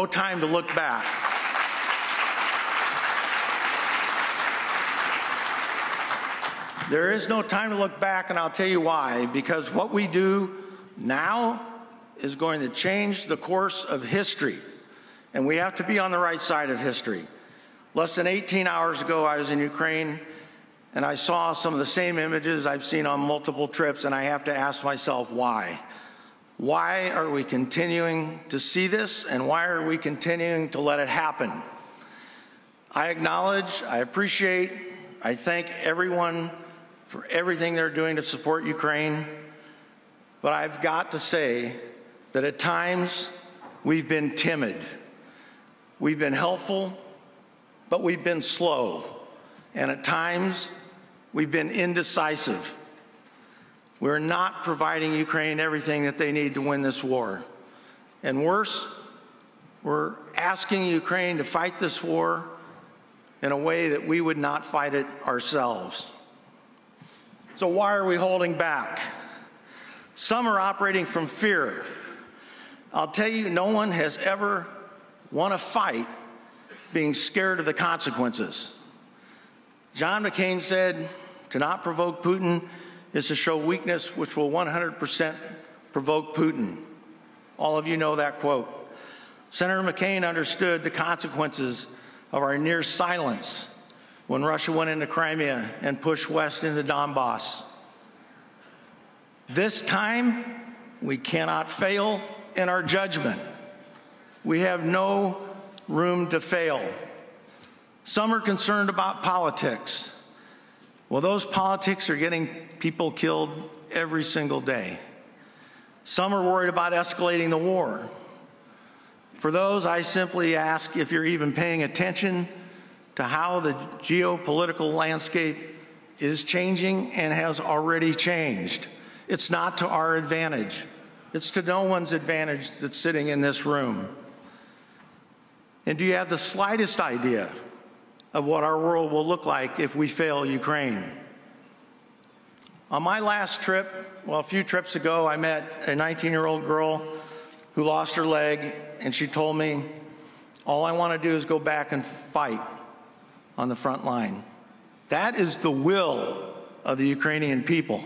no time to look back. There is no time to look back, and I'll tell you why. Because what we do now is going to change the course of history, and we have to be on the right side of history. Less than 18 hours ago, I was in Ukraine, and I saw some of the same images I've seen on multiple trips, and I have to ask myself why. Why are we continuing to see this, and why are we continuing to let it happen? I acknowledge, I appreciate, I thank everyone for everything they're doing to support Ukraine. But I've got to say that at times we've been timid. We've been helpful, but we've been slow. And at times we've been indecisive. We're not providing Ukraine everything that they need to win this war. And worse, we're asking Ukraine to fight this war in a way that we would not fight it ourselves. So, why are we holding back? Some are operating from fear. I'll tell you, no one has ever won a fight being scared of the consequences. John McCain said, to not provoke Putin is to show weakness, which will 100% provoke Putin. All of you know that quote. Senator McCain understood the consequences of our near silence when Russia went into Crimea and pushed west into Donbass. This time, we cannot fail in our judgment. We have no room to fail. Some are concerned about politics. Well, those politics are getting people killed every single day. Some are worried about escalating the war. For those, I simply ask if you're even paying attention to how the geopolitical landscape is changing and has already changed. It's not to our advantage. It's to no one's advantage that's sitting in this room. And do you have the slightest idea of what our world will look like if we fail Ukraine? On my last trip, well, a few trips ago, I met a 19 year old girl who lost her leg, and she told me, All I want to do is go back and fight on the front line. That is the will of the Ukrainian people.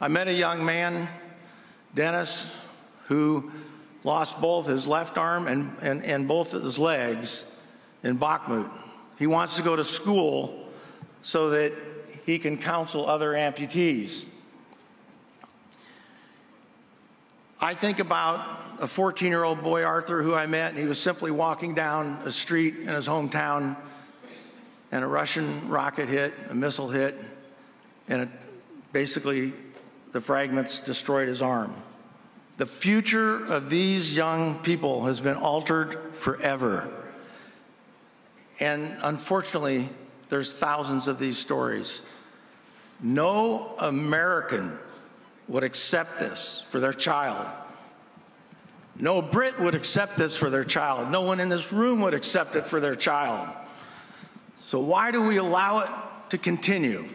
I met a young man, Dennis, who lost both his left arm and, and, and both of his legs in Bakhmut. He wants to go to school so that he can counsel other amputees. I think about a 14 year old boy, Arthur, who I met, and he was simply walking down a street in his hometown and a Russian rocket hit, a missile hit, and it, basically the fragments destroyed his arm. The future of these young people has been altered forever. And unfortunately, there's thousands of these stories. No American would accept this for their child. No Brit would accept this for their child. No one in this room would accept it for their child. So, why do we allow it to continue?